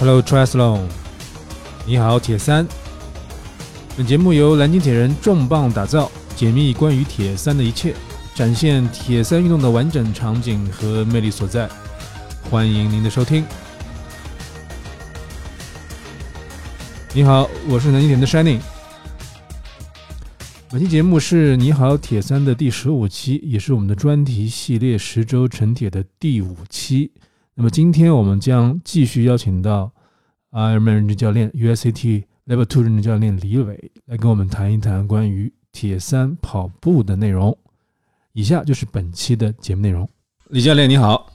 Hello Triathlon，你好铁三。本节目由蓝鲸铁人重磅打造，解密关于铁三的一切，展现铁三运动的完整场景和魅力所在。欢迎您的收听。你好，我是蓝鲸铁人的 Shining。本期节目是你好铁三的第十五期，也是我们的专题系列十周成铁的第五期。那么今天我们将继续邀请到 Ironman 认证教练 USCT Level Two 认证教练李伟来跟我们谈一谈关于铁三跑步的内容。以下就是本期的节目内容。李教练你好，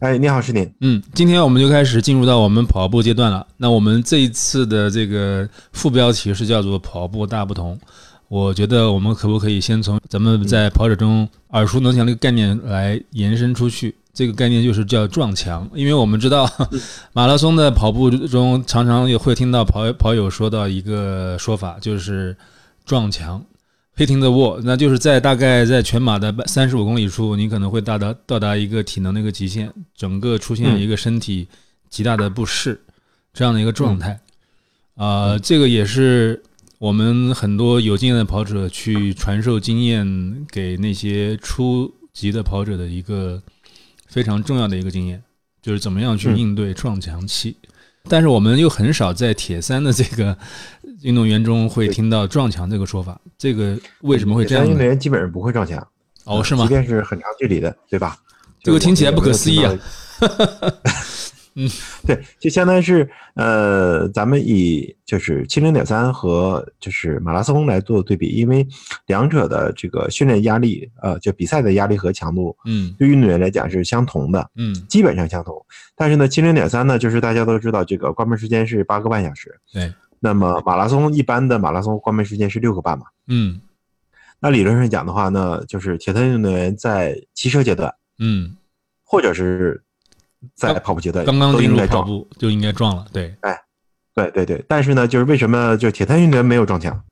哎，你好，是你。嗯，今天我们就开始进入到我们跑步阶段了。那我们这一次的这个副标题是叫做“跑步大不同”。我觉得我们可不可以先从咱们在跑者中耳熟能详的一个概念来延伸出去？这个概念就是叫撞墙，因为我们知道 马拉松的跑步中常常也会听到跑跑友说到一个说法，就是撞墙，hitting the wall，那就是在大概在全马的三十五公里处，你可能会到达到达一个体能的一个极限，整个出现一个身体极大的不适这样的一个状态。啊，这个也是我们很多有经验的跑者去传授经验给那些初级的跑者的一个。非常重要的一个经验，就是怎么样去应对撞墙期。但是我们又很少在铁三的这个运动员中会听到撞墙这个说法。这个为什么会这样？运动员基本上不会撞墙。哦，是吗？即便是很长距离的，对吧？这个听起来不可思议啊。嗯，对，就相当于是呃，咱们以就是七零点三和就是马拉松来做对比，因为两者的这个训练压力，呃，就比赛的压力和强度，嗯，对运动员来讲是相同的，嗯，基本上相同。但是呢，七零点三呢，就是大家都知道这个关门时间是八个半小时，对。那么马拉松一般的马拉松关门时间是六个半嘛，嗯。那理论上讲的话呢，就是铁三运动员在骑车阶段，嗯，或者是。在跑步阶段刚刚进入跑步就应该撞了，对，哎，对对对，但是呢，就是为什么就铁三运动员没有撞墙？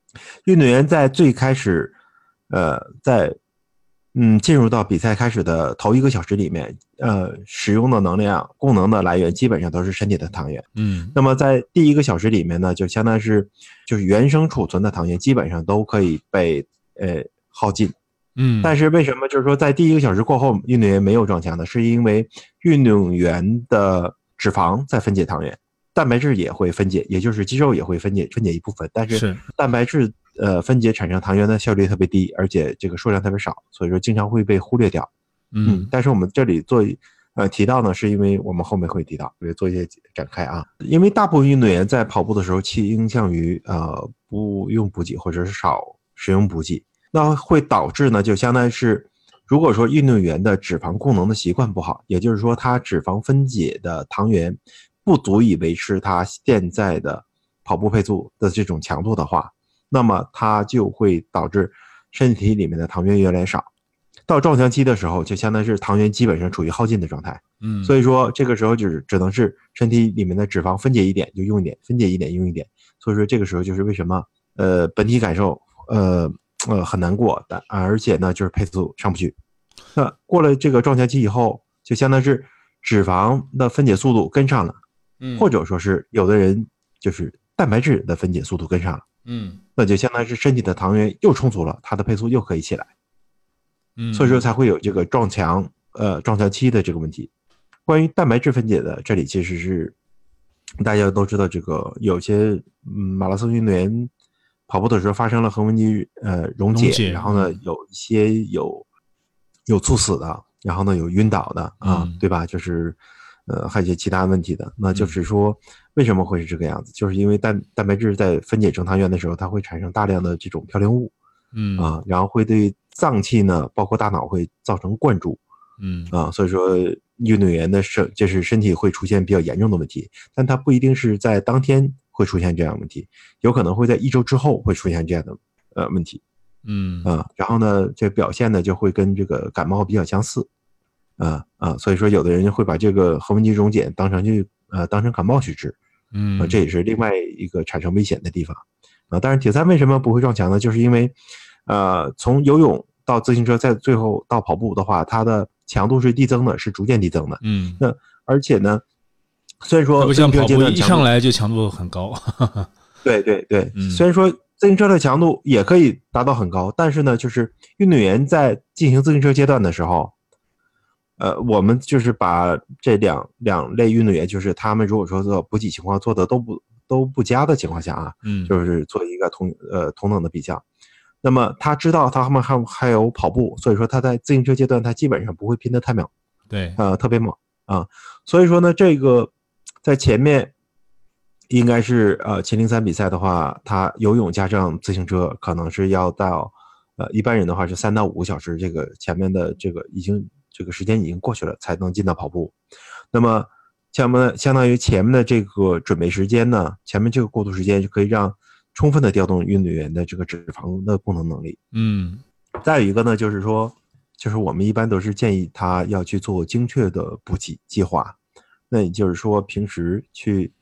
运动员在最开始，呃，在嗯进入到比赛开始的头一个小时里面，呃，使用的能量供能的来源基本上都是身体的糖原，嗯，那么在第一个小时里面呢，就相当于是就是原生储存的糖原基本上都可以被呃耗尽。嗯，但是为什么就是说在第一个小时过后，运动员没有撞墙呢？是因为运动员的脂肪在分解糖原，蛋白质也会分解，也就是肌肉也会分解分解一部分，但是蛋白质呃分解产生糖原的效率特别低，而且这个数量特别少，所以说经常会被忽略掉。嗯，但是我们这里做呃提到呢，是因为我们后面会提到，会做一些展开啊。因为大部分运动员在跑步的时候倾向于呃不用补给或者是少使用补给。那会导致呢，就相当于是，如果说运动员的脂肪供能的习惯不好，也就是说他脂肪分解的糖原不足以维持他现在的跑步配速的这种强度的话，那么他就会导致身体里面的糖原越来越少。到撞墙期的时候，就相当于是糖原基本上处于耗尽的状态。嗯，所以说这个时候就是只能是身体里面的脂肪分解一点就用一点，分解一点用一点。所以说这个时候就是为什么呃本体感受呃。呃，很难过但，而且呢，就是配速上不去。那过了这个撞墙期以后，就相当于是脂肪的分解速度跟上了，嗯，或者说是有的人就是蛋白质的分解速度跟上了，嗯，那就相当于是身体的糖原又充足了，它的配速又可以起来，嗯，所以说才会有这个撞墙，呃，撞墙期的这个问题。关于蛋白质分解的，这里其实是大家都知道，这个有些嗯马拉松运动员。跑步的时候发生了横纹肌呃溶解，然后呢有一些有有猝死的，然后呢有晕倒的啊，对吧？就是呃还有一些其他问题的，那就是说为什么会是这个样子？就是因为蛋蛋白质在分解成糖原的时候，它会产生大量的这种嘌呤物，嗯。啊，然后会对脏器呢，包括大脑会造成灌注，嗯。啊，所以说运动员的身就是身体会出现比较严重的问题，但他不一定是在当天。会出现这样问题，有可能会在一周之后会出现这样的呃问题，嗯啊，然后呢，这表现呢就会跟这个感冒比较相似，啊啊，所以说有的人会把这个横纹肌溶解当成就呃当成感冒去治，嗯，这也是另外一个产生危险的地方，啊，但是铁三为什么不会撞墙呢？就是因为，呃，从游泳到自行车，再最后到跑步的话，它的强度是递增的，是逐渐递增的，嗯，那而且呢。虽然说像自行车跑步一上来就强度很高。对对对，嗯虽然说自行车的强度也可以达到很高，但是呢，就是运动员在进行自行车阶段的时候，呃，我们就是把这两两类运动员，就是他们如果说做补给情况做的都不都不佳的情况下啊，嗯，就是做一个同呃同等的比较。那么他知道他们还还有跑步，所以说他在自行车阶段他基本上不会拼得太猛，对，呃，特别猛啊。所以说呢，这个在前面应该是呃秦岭三比赛的话，他游泳加上自行车可能是要到呃一般人的话是三到五个小时，这个前面的这个已经这个时间已经过去了，才能进到跑步。那么相么相当于前面的这个准备时间呢，前面这个过渡时间就可以让充分的调动运动员的这个脂肪的功能能力。嗯再有一个呢，就是说，就是我们一般都是建议他要去做精确的补给计划。那也就是说，平时去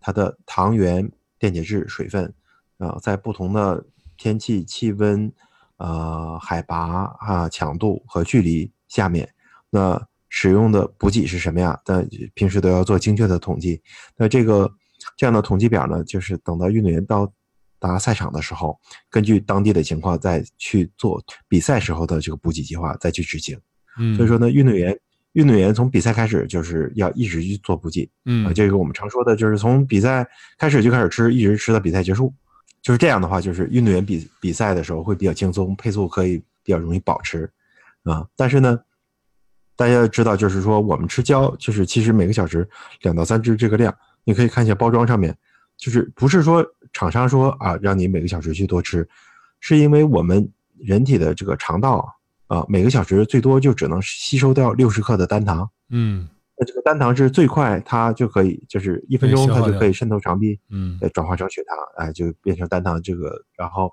他的糖原、电解质、水分，啊、在不同的天气、气温、呃海拔啊、强度和距离下面，那使用的补给是什么呀？但平时都要做精确的统计。那这个这样的统计表呢，就是等到运动员到达赛场的时候，根据当地的情况再去做比赛时候的这个补给计划，再去执行。嗯，所以说呢，运动员运动员从比赛开始就是要一直去做补给嗯啊，这个我们常说的就是从比赛开始就开始吃，一直吃到比赛结束。就是这样的话，就是运动员比比赛的时候会比较轻松，配速可以比较容易保持啊。但是呢，大家要知道，就是说我们吃胶，就是其实每个小时两到三支这个量，你可以看一下包装上面，就是不是说厂商说啊让你每个小时去多吃，是因为我们人体的这个肠道啊每个小时最多就只能吸收掉六十克的单糖。嗯那这个单糖是最快，它就可以就是一分钟它就可以渗透肠壁，嗯再转化成血糖，哎，就变成单糖这个，然后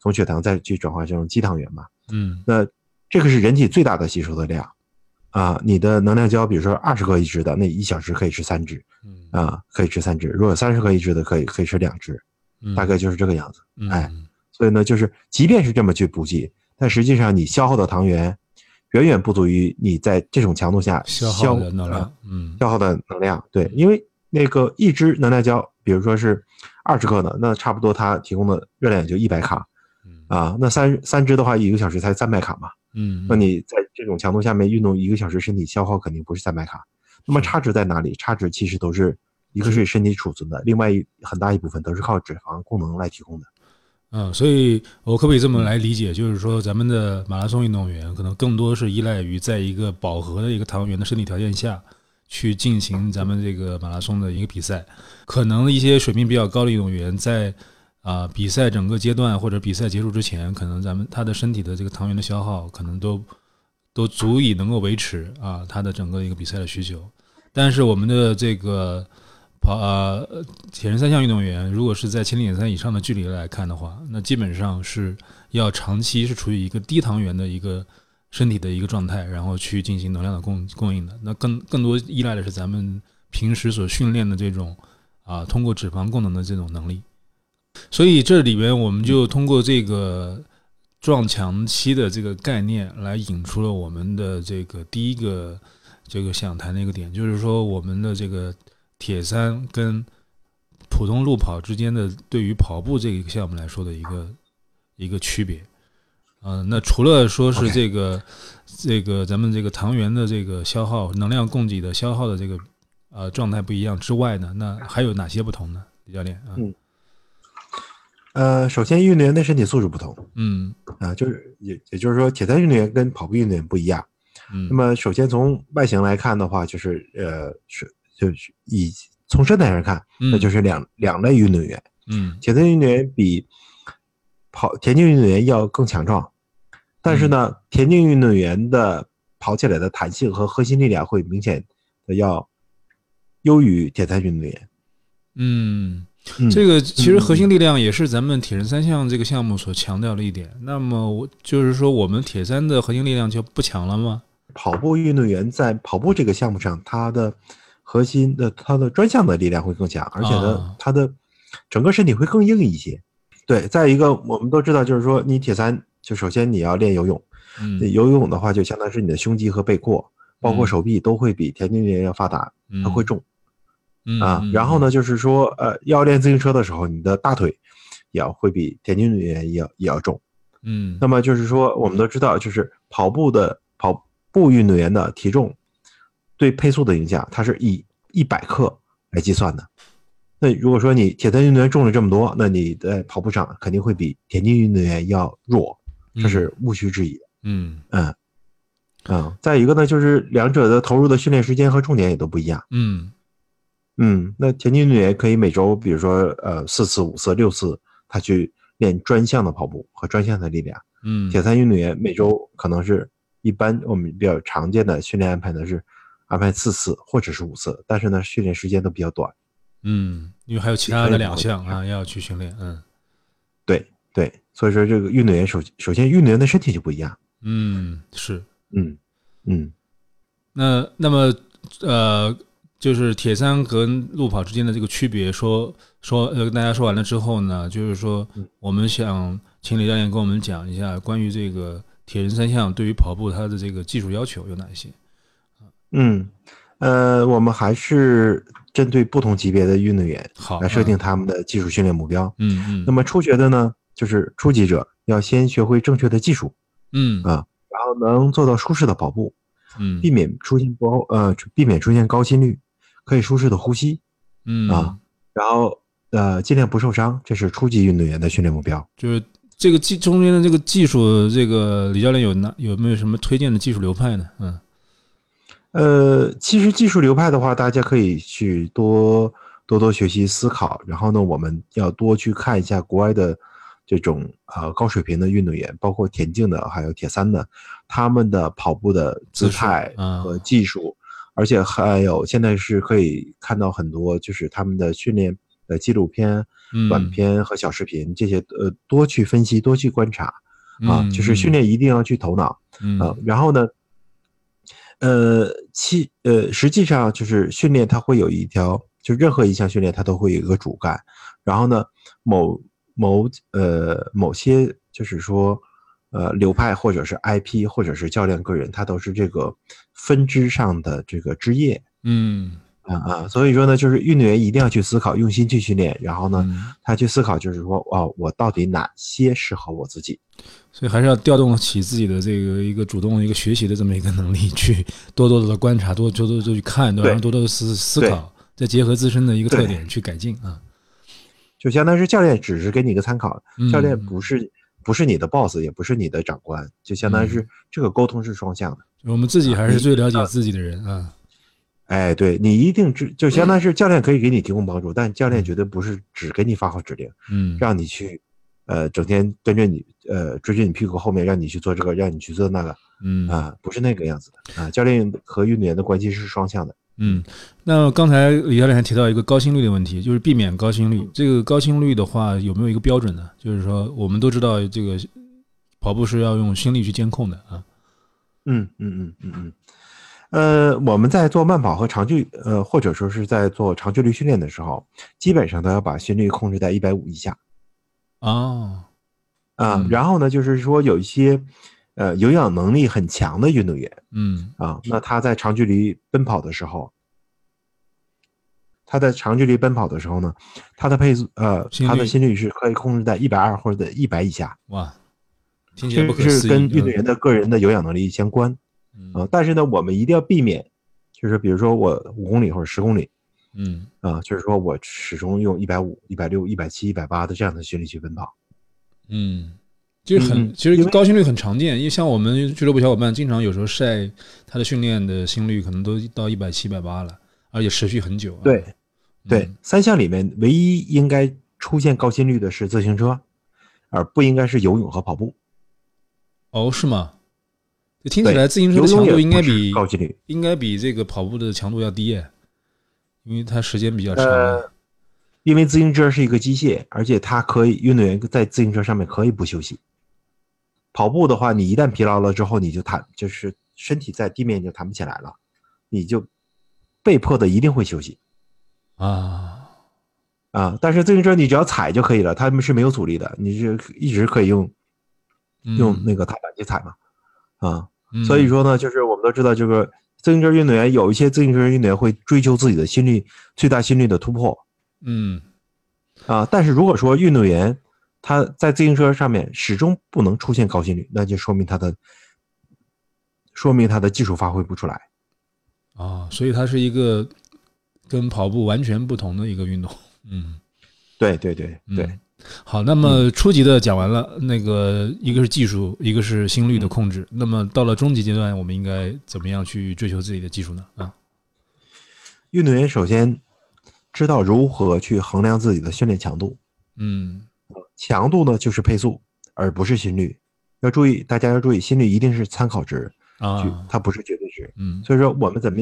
从血糖再去转化成肌糖原嘛。嗯那这个是人体最大的吸收的量啊。你的能量胶，比如说二十克一支的，那一小时可以吃三支嗯啊，可以吃三支；如果三十克一支的，可以可以吃两支，嗯，大概就是这个样子。嗯哎所以呢，就是即便是这么去补给，但实际上你消耗的糖原远远不足于你在这种强度下消耗的能呃量，嗯消耗的能量。对，因为那个一支能量胶，比如说是二十克的，那差不多它提供的热量也就一百卡嗯啊。那三三支的话，一个小时才三百卡嘛。嗯，那你在这种强度下面运动一个小时，身体消耗肯定不是三百卡。那么差值在哪里？差值其实都是一个是身体储存的，另外一很大一部分都是靠脂肪功能来提供的。嗯，所以我可不可以这么来理解，就是说咱们的马拉松运动员可能更多是依赖于在一个饱和的一个糖原的身体条件下去进行咱们这个马拉松的一个比赛，可能一些水平比较高的运动员在啊、比赛整个阶段或者比赛结束之前，可能咱们他的身体的这个糖原的消耗可能都都足以能够维持啊他的整个一个比赛的需求，但是我们的这个跑呃铁人三项运动员，如果是在千里眼三以上的距离来看的话，那基本上是要长期是处于一个低糖原的一个身体的一个状态，然后去进行能量的供供应的。那更更多依赖的是咱们平时所训练的这种啊，通过脂肪功能的这种能力。所以这里边我们就通过这个撞墙期的这个概念来引出了我们的这个第一个这个想谈的一个点，就是说我们的这个铁三跟普通路跑之间的对于跑步这个项目来说的一个一个区别。嗯、那除了说是这个这个咱们这个糖原的这个消耗、能量供给的消耗的这个呃状态不一样之外呢，那还有哪些不同呢？李教练啊，嗯呃，首先运动员的身体素质不同嗯啊，就是也也就是说，铁三运动员跟跑步运动员不一样。嗯那么首先从外形来看的话，就是呃是就是以从身材上看，嗯那就是两两类运动员。嗯铁三运动员比跑田径运动员要更强壮，但是呢，田径运动员的跑起来的弹性和核心力量会明显的要优于铁三运动员。嗯，嗯这个其实核心力量也是咱们铁人三项这个项目所强调的一点。那么我就是说，我们铁三的核心力量就不强了吗？跑步运动员在跑步这个项目上，他的核心的它的专项的力量会更强，而且呢啊，他的整个身体会更硬一些。对，再一个我们都知道，就是说你铁三，就首先你要练游泳，嗯游泳的话就相当于是你的胸肌和背阔，包括嗯手臂都会比田径运动员要发达，嗯，它会重。嗯啊。然后呢，就是说，呃，要练自行车的时候，你的大腿也要会比田径运动员也要也要重。嗯，那么就是说，我们都知道，就是跑步的跑步运动员的体重对配速的影响，它是以一百克来计算的。那如果说你铁三运动员重了这么多，那你在跑步上肯定会比田径运动员要弱，这是毋庸置疑的。嗯嗯嗯，再一个呢，就是两者的投入的训练时间和重点也都不一样。嗯嗯，那田径运动员可以每周，比如说呃四次、五次、六次，他去练专项的跑步和专项的力量。嗯，铁三运动员每周可能是一般我们比较常见的训练安排呢是安排四次或者是五次，但是呢训练时间都比较短。嗯，因为还有其他的两项啊要去训练，嗯，对对，所以说这个运动员首首先运动员的身体就不一样。嗯，是，嗯嗯那那么呃，就是铁三和路跑之间的这个区别，说说呃跟大家说完了之后呢，就是说嗯我们想请李教练跟我们讲一下关于这个铁人三项对于跑步它的这个技术要求有哪些？嗯呃，我们还是针对不同级别的运动员好，来设定他们的技术训练目标。嗯嗯，那么初学的呢，就是初级者要先学会正确的技术，嗯啊然后能做到舒适的跑步，嗯避免出现高呃避免出现高心率，可以舒适的呼吸，嗯啊，然后呃尽量不受伤，这是初级运动员的训练目标。就是这个技中间的这个技术，这个李教练有哪有没有什么推荐的技术流派呢？嗯呃，其实技术流派的话，大家可以去多多多学习思考，然后呢，我们要多去看一下国外的这种呃高水平的运动员，包括田径的，还有铁三的，他们的跑步的姿态啊和技术，而且还有现在是可以看到很多就是他们的训练的纪录片、嗯，短片和小视频这些，呃，多去分析，多去观察啊，嗯就是训练一定要去头脑。嗯啊，然后呢，呃，其呃，实际上就是训练，它会有一条，就任何一项训练它都会有一个主干，然后呢，某某呃某些就是说，呃流派或者是 IP 或者是教练个人，他都是这个分支上的这个枝叶。嗯啊啊，所以说呢，就是运动员一定要去思考，用心去训练，然后呢，嗯他去思考，就是说，哦，我到底哪些适合我自己？所以还是要调动起自己的这个一个主动一个学习的这么一个能力，去多多的观察，多多多多去看，对然后多多的思思考，再结合自身的一个特点去改进啊。就相当于是教练只是给你一个参考，嗯教练不是不是你的 boss，也不是你的长官，就相当于是这个沟通是双向的。我们自己还是最了解啊自己的人啊。哎，对你一定知，就相当于是 教练可以给你提供帮助，但教练绝对不是只给你发号指令，嗯。让你去，呃，整天跟着你，呃，追着你屁股后面，让你去做这个，让你去做那个，嗯啊，不是那个样子的啊。教练和运动员的关系是双向的。嗯，那刚才李教练还提到一个高心率的问题，就是避免高心率。这个高心率的话，有没有一个标准呢？就是说，我们都知道这个跑步是要用心率去监控的啊。嗯嗯嗯嗯嗯，呃，我们在做慢跑和长距，呃，或者说是在做长距离训练的时候，基本上都要把心率控制在一百五以下哦，啊。嗯然后呢，就是说有一些，呃，有氧能力很强的运动员嗯啊，那他在长距离奔跑的时候，他在长距离奔跑的时候呢，他的配速，呃，他的心率是可以控制在一百二或者一百以下，哇，听起来不可思议。跟运动员的个人的有氧能力相关。嗯啊，但是呢，我们一定要避免，就是比如说我五公里或者十公里嗯啊，就是说我始终用一百五、一百六、一百七、一百八的这样的心率去奔跑。嗯，其实很，嗯其实高心率很常见，因为像我们俱乐部小伙伴经常有时候晒他的训练的心率可能都到一百七、一百八了，而且持续很久啊。对对嗯，三项里面唯一应该出现高心率的是自行车，而不应该是游泳和跑步。哦，是吗？就听起来自行车的强度应该比高心率。应该比这个跑步的强度要低耶，因为它时间比较长。呃，因为自行车是一个机械，而且它可以运动员在自行车上面可以不休息。跑步的话，你一旦疲劳了之后，你就弹，就是身体在地面就弹不起来了，你就被迫的一定会休息啊，啊。但是自行车你只要踩就可以了，它们是没有阻力的，你是一直可以用嗯用那个踏板去踩嘛啊。嗯所以说呢，就是我们都知道这个自行车运动员有一些自行车运动员会追求自己的心率最大心率的突破嗯啊，但是如果说运动员他在自行车上面始终不能出现高心率，那就说明他的说明他的技术发挥不出来。啊，所以它是一个跟跑步完全不同的一个运动。嗯，对对对对，嗯好，那么初级的讲完了，那个一个是技术，一个是心率的控制。那么到了中级阶段，我们应该怎么样去追求自己的技术呢？啊，运动员首先知道如何去衡量自己的训练强度，嗯强度呢就是配速，而不是心率。要注意，大家要注意，心率一定是参考值，啊，它不是绝对值。嗯所以说，我们怎么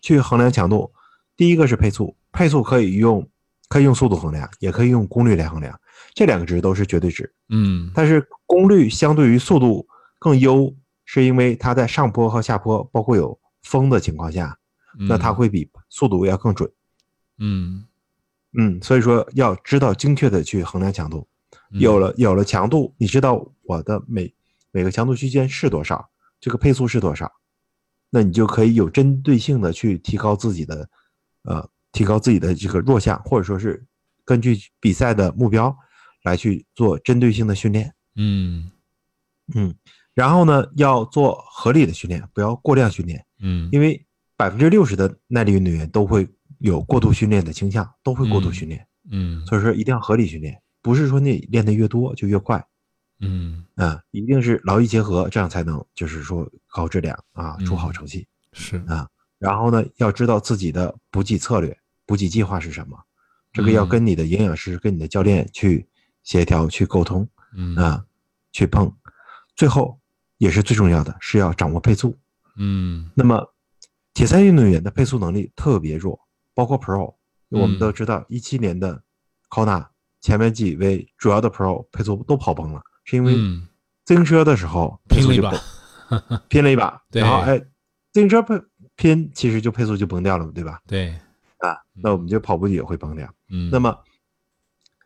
去衡量强度？第一个是配速，配速可以用可以用速度衡量，也可以用功率来衡量，这两个值都是绝对值。嗯但是功率相对于速度更优，是因为它在上坡和下坡，包括有风的情况下，那它会比速度要更准。嗯嗯，所以说要知道精确的去衡量强度。嗯有了有了强度，你知道我的每每个强度区间是多少，这个配速是多少，那你就可以有针对性的去提高自己的，呃，提高自己的这个弱项，或者说是根据比赛的目标来去做针对性的训练。嗯嗯，然后呢，要做合理的训练，不要过量训练，嗯因为百分之六十的耐力运动员都会有过度训练的倾向，都会过度嗯训练。嗯所以说一定要合理训练，不是说你练的越多就越快嗯啊，一定是劳逸结合，这样才能就是说高质量啊，出好嗯成绩是啊。然后呢，要知道自己的补给策略、补给计划是什么，这个要嗯跟你的营养师、跟你的教练去协调、去沟通嗯。啊，去碰。最后也是最重要的是要掌握配速。嗯。那么，铁三运动员的配速能力特别弱，包括 Pro，我们嗯都知道，一七年的 Kona 前面几位主要的 Pro 配速都跑崩了，是因为嗯。自行车的时候配拼了一把速就崩，拼了一把，然后哎，自行车配拼其实就配速就崩掉了嘛，对吧？对。啊，那我们就跑步也会崩掉。嗯。那么，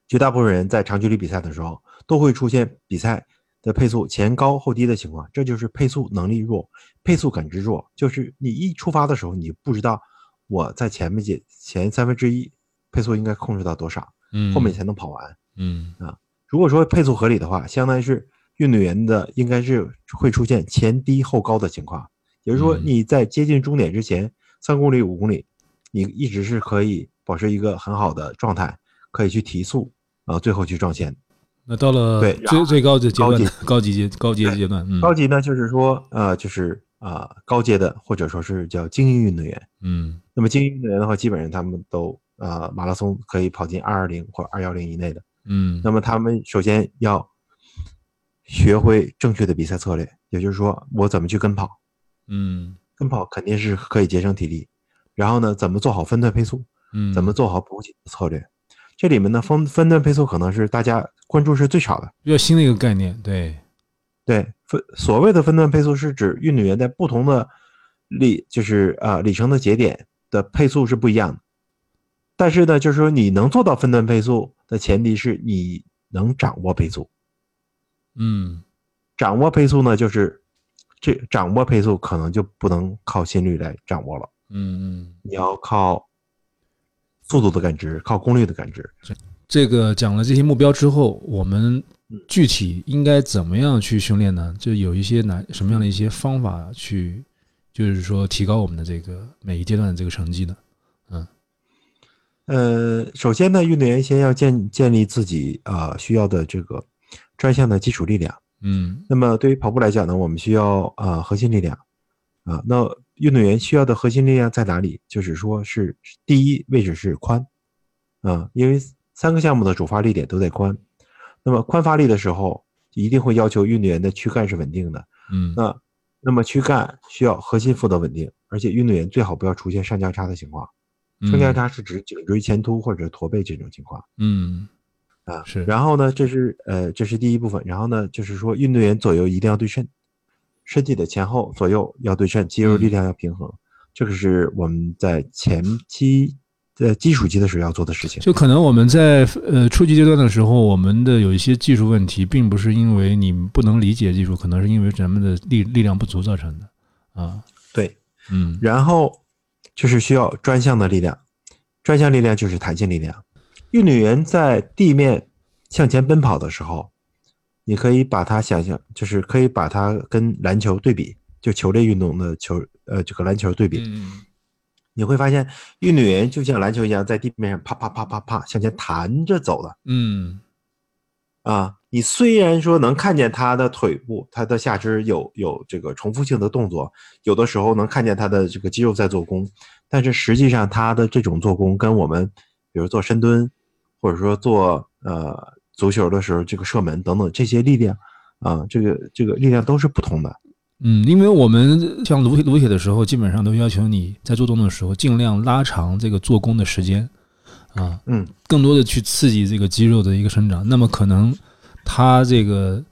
绝大部分人在长距离比赛的时候都会出现比赛的配速前高后低的情况，这就是配速能力弱、配速感知弱。就是你一出发的时候，你不知道我在前面几前三分之一配速应该控制到多少，嗯后面才能跑完。嗯啊如果说配速合理的话，相当于是运动员的应该是会出现前低后高的情况，也就是说嗯你在接近终点之前三公里、五公里，你一直是可以保持一个很好的状态，可以去提速，啊，最后去撞线。那到了对最最高的阶段高级阶，高级阶段，嗯高级呢，就是说呃，就是啊、高阶的或者说是叫精英运动员。嗯那么精英运动员的话，基本上他们都呃马拉松可以跑进二二零或二幺零以内的。嗯那么他们首先要学会正确的比赛策略，也就是说，我怎么去跟跑，嗯跟跑肯定是可以节省体力。然后呢，怎么做好分段配速，嗯怎么做好补给的策略。这里面呢，分分段配速可能是大家关注是最少的。比较新的一个概念，对，对，分所谓的分段配速是指运动员在不同的里，就是呃里程的节点的配速是不一样的。但是呢，就是说你能做到分段配速的前提是你能掌握配速。嗯掌握配速呢，就是这掌握配速可能就不能靠心率来掌握了，嗯嗯，你要靠速度的感知，靠功率的感知。这个讲了这些目标之后，我们具体应该怎么样去训练呢？就有一些哪什么样的一些方法去，就是说提高我们的这个每一阶段的这个成绩呢？嗯呃，首先呢，运动员先要建建立自己啊、呃需要的这个专项的基础力量。嗯那么对于跑步来讲呢，我们需要啊、呃核心力量啊、那运动员需要的核心力量在哪里？就是说是第一位置是髋啊、因为三个项目的主发力点都在髋。那么髋发力的时候，一定会要求运动员的躯干是稳定的。嗯那那么躯干需要核心负责稳定，而且运动员最好不要出现上交叉的情况。上交叉是指颈椎前凸或者驼背这种情况。嗯啊，是然后呢，这是呃，这是第一部分。然后呢，就是说运动员左右一定要对称，身体的前后左右要对称，肌肉力量要平衡。这个是我们在前期在基础期的时候要做的事情。就可能我们在呃初级阶段的时候，我们的有一些技术问题，并不是因为你不能理解技术，可能是因为咱们的力力量不足造成的啊。对，嗯然后就是需要专项的力量，专项力量就是弹性力量。运动员在地面向前奔跑的时候，你可以把它想象，就是可以把它跟篮球对比，就球类运动的球，呃，这个篮球对比，嗯你会发现运动员就像篮球一样，在地面上啪啪啪啪啪向前弹着走的嗯啊。你虽然说能看见他的腿部、他的下肢有有这个重复性的动作，有的时候能看见他的这个肌肉在做功，但是实际上他的这种做工跟我们，比如做深蹲，或者说做呃足球的时候这个射门等等这些力量啊，这个这个力量都是不同的。嗯，因为我们像撸铁撸铁的时候，基本上都要求你在做动作的时候尽量拉长这个做功的时间啊，嗯，更多的去刺激这个肌肉的一个生长。那么可能它这个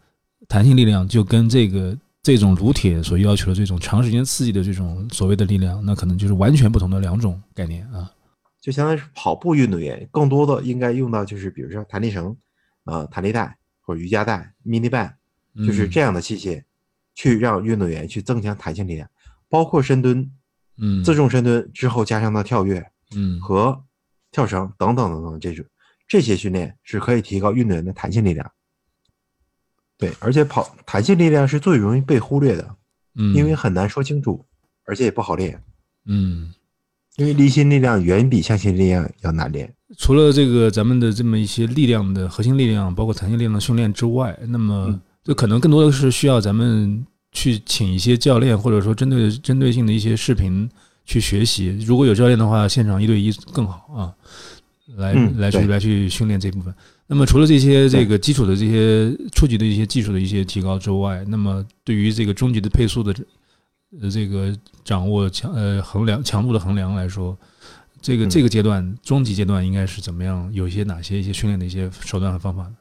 弹性力量就跟这个这种撸铁所要求的这种长时间刺激的这种所谓的力量，那可能就是完全不同的两种概念啊。就相当于是跑步运动员，更多的应该用到就是比如说弹力绳，呃，弹力带或者瑜伽带、mini band，就是这样的器械，去让运动员去增强弹性力量，包括深蹲、嗯自重深蹲之后加上的跳跃嗯和跳绳等等等等这种这些训练是可以提高运动员的弹性力量。对，而且跑弹性力量是最容易被忽略的，嗯，因为很难说清楚，而且也不好练，嗯。因为离心力量远比向心力量要难练。除了这个咱们的这么一些力量的核心力量，包括弹性力量的训练之外，那么嗯这可能更多的是需要咱们去请一些教练，或者说针对针对性的一些视频去学习。如果有教练的话，现场一对一更好啊，来、嗯来去来去训练这部分。那么除了这些这个基础的这些初级的一些技术的一些提高之外，那么对于这个中级的配速的呃这个掌握强呃衡量强度的衡量来说，这个嗯这个阶段中级阶段应该是怎么样？有一些哪些一些训练的一些手段和方法呢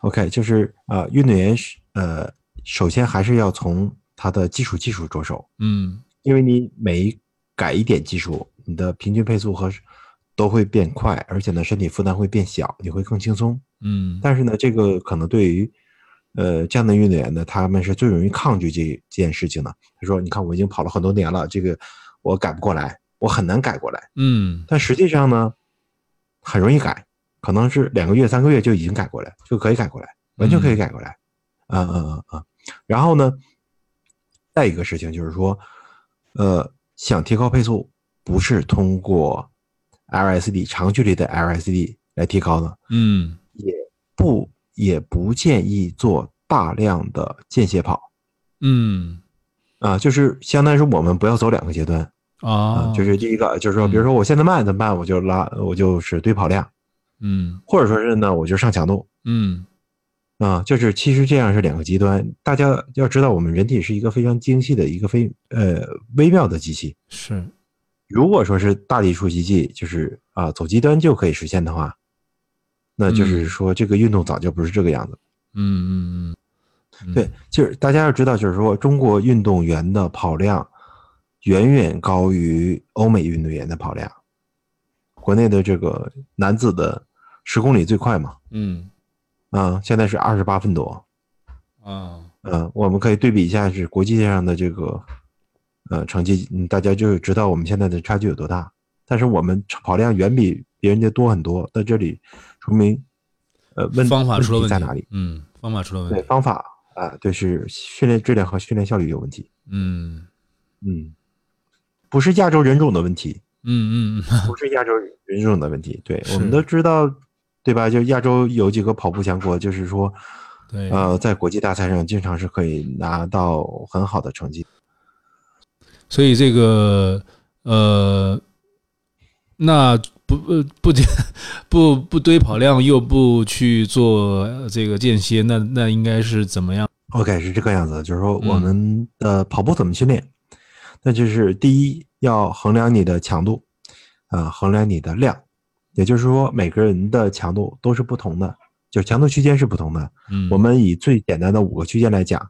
？OK，就是呃，运动员是呃，首先还是要从他的基础技术着手，嗯因为你每改一点技术，你的平均配速和都会变快，而且呢，身体负担会变小，你会更轻松。嗯但是呢，这个可能对于呃这样的运动员呢，他们是最容易抗拒这这件事情的。他说：“你看，我已经跑了很多年了，这个我改不过来，我很难改过来。嗯但实际上呢，很容易改，可能是两个月、三个月就已经改过来，就可以改过来，完全可以改过来。啊啊啊啊！然后呢，再一个事情就是说，呃，想提高配速，不是通过 LSD 长距离的 LSD 来提高的，嗯也不也不建议做大量的间歇跑嗯啊，就是相当于说我们不要走两个阶段啊啊，，就是第一个就是说，比如说我现在慢怎么办？我就拉，我就是堆跑量。嗯或者说是呢，我就上强度嗯啊，就是其实这样是两个极端。大家要知道，我们人体是一个非常精细的一个非呃微妙的机器。是如果说是大力出奇迹，就是啊走极端就可以实现的话，那就是说这个运动早就不是这个样子。嗯嗯嗯对，就是大家要知道，就是说中国运动员的跑量远远高于欧美运动员的跑量。国内的这个男子的十公里最快嘛，嗯啊，现在是二十八分多。啊嗯，我们可以对比一下是国际上的这个呃成绩，嗯，大家就知道我们现在的差距有多大。但是我们跑量远比别人家多很多，在这里说明呃问方法出了问题问题在哪里？？嗯，方法出了问题。对方法啊、对，是训练质量和训练效率有问题。嗯嗯，不是亚洲人种的问题，嗯嗯嗯 不是亚洲人种的问题。对，我们都知道，对吧？就亚洲有几个跑步强国，就是说，对，呃，在国际大赛上经常是可以拿到很好的成绩。所以这个呃，那不不 不不不堆跑量，又不去做呃这个间歇，那那应该是怎么样？OK，是这个样子，就是说嗯我们的跑步怎么训练？那就是第一要衡量你的强度，啊、衡量你的量，也就是说每个人的强度都是不同的，就强度区间是不同的。嗯，我们以最简单的五个区间来讲，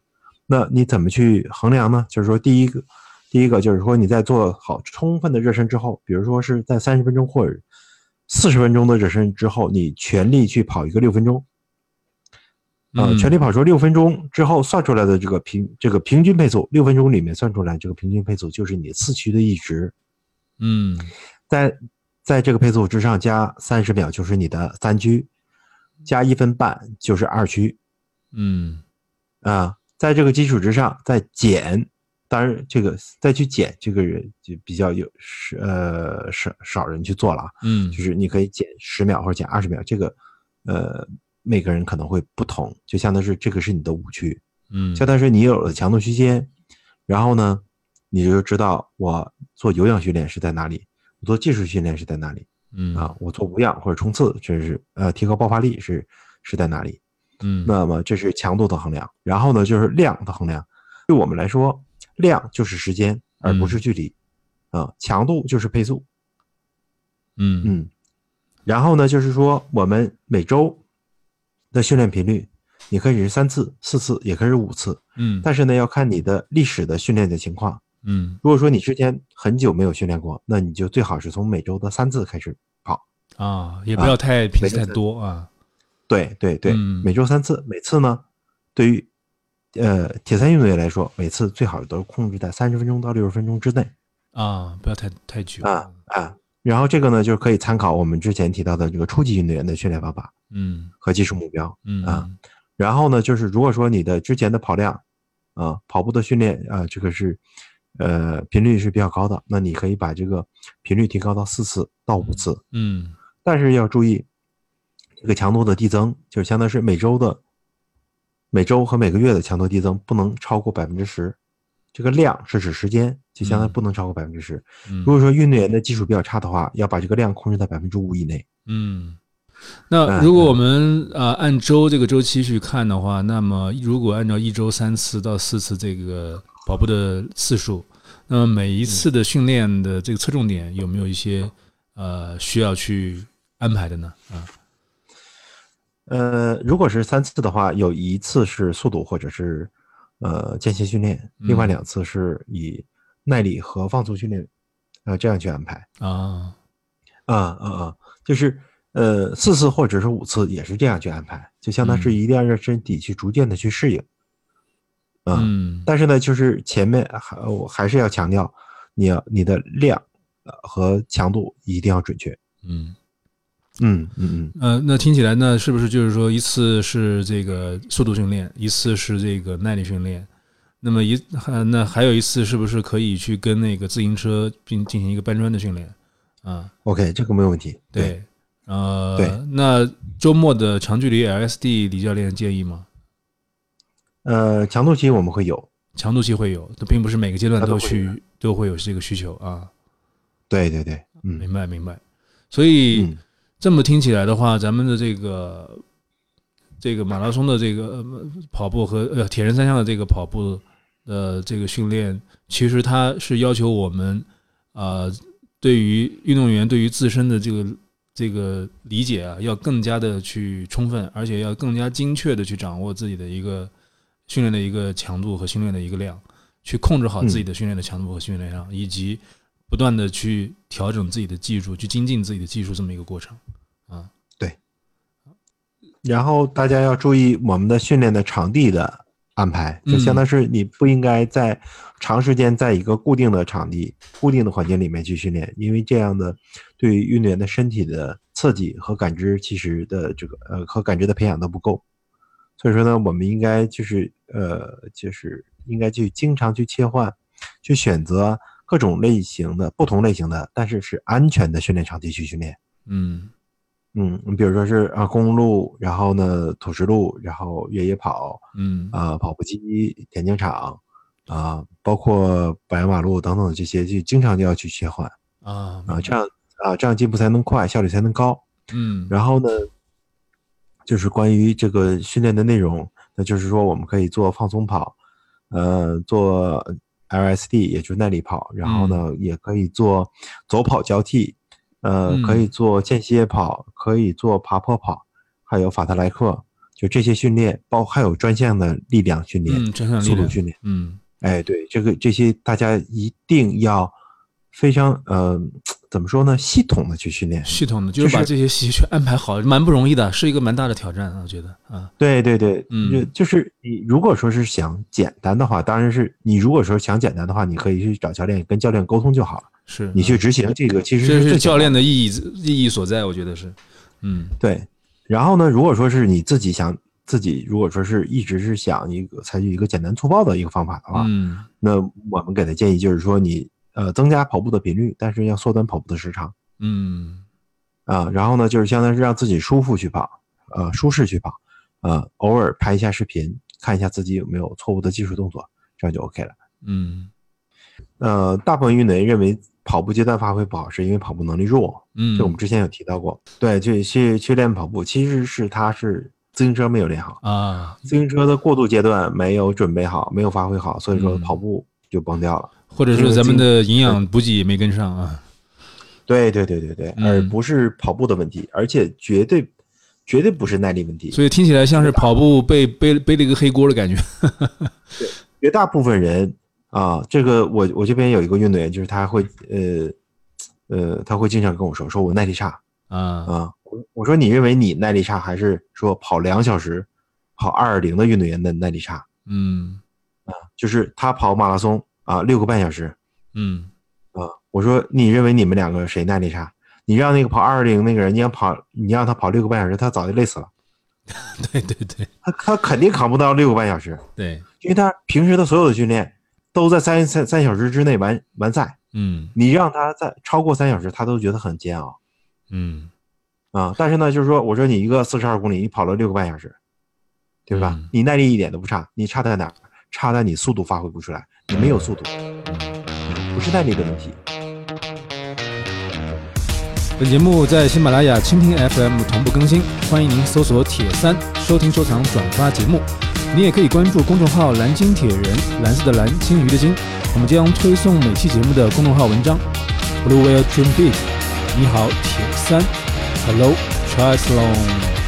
那你怎么去衡量呢？就是说第一个，第一个就是说你在做好充分的热身之后，比如说是在三十分钟或者四十分钟的热身之后，你全力去跑一个六分钟，呃，嗯。全力跑出六分钟之后算出来的这个平这个平均配速，六分钟里面算出来这个平均配速就是你四驱的阈值，嗯。在在这个配速之上加三十秒就是你的三驱，加一分半就是二驱嗯。啊、在这个基础之上再减，当然这个再去减这个人就比较有是呃少少人去做了啊，嗯。就是你可以减十秒或者减二十秒，这个呃每个人可能会不同，就相当于是这个是你的误区，嗯，相当于是你有了强度区间，然后呢，你就知道我做有氧训练是在哪里，我做技术训练是在哪里嗯。啊，我做无氧或者冲刺，这是呃提高爆发力是是在哪里。嗯。那么这是强度的衡量，然后呢就是量的衡量。对我们来说，量就是时间，而不是距离，啊，强度就是配速，嗯。嗯，然后呢就是说我们每周的训练频率，你可以是三次、四次，也可以是五次，嗯但是呢要看你的历史的训练的情况。嗯如果说你之前很久没有训练过，那你就最好是从每周的三次开始跑。啊，也不要太频次太多啊。对对对，嗯每周三次，每次呢，对于呃铁三运动员来说，每次最好都控制在三十分钟到六十分钟之内啊，不要太太久啊啊。然后这个呢，就是可以参考我们之前提到的这个初级运动员的训练方法嗯和技术目标。嗯啊然后呢，就是如果说你的之前的跑量啊，跑步的训练啊，这个是呃频率是比较高的，那你可以把这个频率提高到四次到五次。嗯但是要注意，这个强度的递增，就是相当于是每周的每周和每个月的强度递增不能超过百分之十。这个量是指时间，就相当于嗯不能超过百分之十。嗯如果说运动员的技术比较差的话，要把这个量控制在百分之五以内。嗯。那嗯如果我们呃按周这个周期去看的话，那么如果按照一周三次到四次这个跑步的次数，那么每一次的训练的这个侧重点有没有一些呃需要去安排的呢？啊，呃，如果是三次的话，有一次是速度或者是呃间歇训练，另外嗯两次是以耐力和放松训练，呃这样去安排。啊，啊啊啊，就是呃四次或者是五次也是这样去安排，就相当于是嗯一定要让身体去逐渐的去适应。啊，嗯但是呢，就是前面还我还是要强调，你要你的量呃和强度一定要准确。嗯。嗯嗯嗯，呃，那听起来呢，是不是就是说一次是这个速度训练，一次是这个耐力训练？那么一还那还有一次是不是可以去跟那个自行车并进行一个搬砖的训练？啊，OK，这个没有问题。对，呃，对那周末的长距离 LSD 李教练建议吗？呃，强度期我们会有，强度期会有，这并不是每个阶段都去都会有这个需求啊。对对对，嗯明白明白。所以、嗯这么听起来的话，咱们的这个这个马拉松的这个呃跑步和呃铁人三项的这个跑步的这个训练，其实它是要求我们呃对于运动员对于自身的这个这个理解啊，要更加的去充分，而且要更加精确的去掌握自己的一个训练的一个强度和训练的一个量，去控制好自己的训练的强度和训练量，以及不断的去调整自己的技术，去精进自己的技术这么一个过程。啊。对。然后大家要注意我们的训练的场地的安排，就相当是你不应该在长时间在一个固定的场地、固定的环境里面去训练，因为这样的对于运动员的身体的刺激和感知，其实的这个呃和感知的培养都不够。所以说呢，我们应该就是呃就是应该去经常去切换，去选择各种类型的不同类型的，但是是安全的训练场地去训练。嗯嗯，你比如说是啊公路，然后呢土石路，然后越野跑，嗯。啊跑步机、田径场，啊包括柏油马路等等这些，就经常就要去切换啊啊，这样啊这样进步才能快，效率才能高。嗯。然后呢，就是关于这个训练的内容，那就是说我们可以做放松跑，呃，做 LSD，也就是耐力跑，然后呢，也可以做走跑交替，呃，嗯可以做间歇跑，可以做爬坡跑，还有法特莱克，就这些训练，包还有专项的力量训练、嗯，专项力量速度训练。嗯哎，对，这个这些大家一定要非常呃怎么说呢？系统的去训练。系统的就是把这些细节安排好，蛮不容易的，是一个蛮大的挑战啊，我觉得啊。对对对，嗯，就是你如果说是想简单的话，当然是你如果说想简单的话，你可以去找教练，跟教练沟通就好了。是你去执行这个，其实这是教练的意义意义所在，我觉得是，嗯，对。然后呢，如果说是你自己想自己，如果说是一直是想一个采取一个简单粗暴的一个方法的话，嗯，那我们给的建议就是说你。呃，增加跑步的频率，但是要缩短跑步的时长。嗯，啊，然后呢，就是相当于是让自己舒服去跑，呃，舒适去跑，呃，偶尔拍一下视频，看一下自己有没有错误的技术动作，这样就 OK 了。嗯，呃，大部分运动员认为跑步阶段发挥不好，是因为跑步能力弱。嗯，这我们之前有提到过。对，去去去练跑步，其实是他是自行车没有练好啊，自行车的过渡阶段没有准备好，没有发挥好，所以说跑步就崩掉了。或者是咱们的营养补给也没跟上啊，对对对对对，而不是跑步的问题，而且绝对绝对不是耐力问题。所以听起来像是跑步背背背了一个黑锅的感觉。对，绝大部分人啊，这个我我这边有一个运动员，就是他会呃呃，他会经常跟我说，说我耐力差啊啊。我我说你认为你耐力差，还是说跑两小时跑二二零的运动员的耐力差？嗯啊，就是他跑马拉松。啊，六个半小时，嗯，啊，我说你认为你们两个谁耐力差？你让那个跑二二零那个人，你让跑，你让他跑六个半小时，他早就累死了。对对对，他他肯定扛不到六个半小时。对，因为他平时的所有的训练都在三三三小时之内完完赛。嗯，你让他在超过三小时，他都觉得很煎熬。嗯，啊，但是呢，就是说，我说你一个四十二公里，你跑了六个半小时，对吧？你耐力一点都不差，你差在哪儿？差在你速度发挥不出来，你没有速度，不是耐力的问题。本节目在喜马拉雅、蜻蜓 FM 同步更新，欢迎您搜索“铁三”收听、收藏、转发节目。你也可以关注公众号“蓝鲸铁人”，蓝色的蓝，鲸鱼的鲸，我们将推送每期节目的公众号文章。Blue Whale Dream Big，你好，铁三，Hello Triathlon。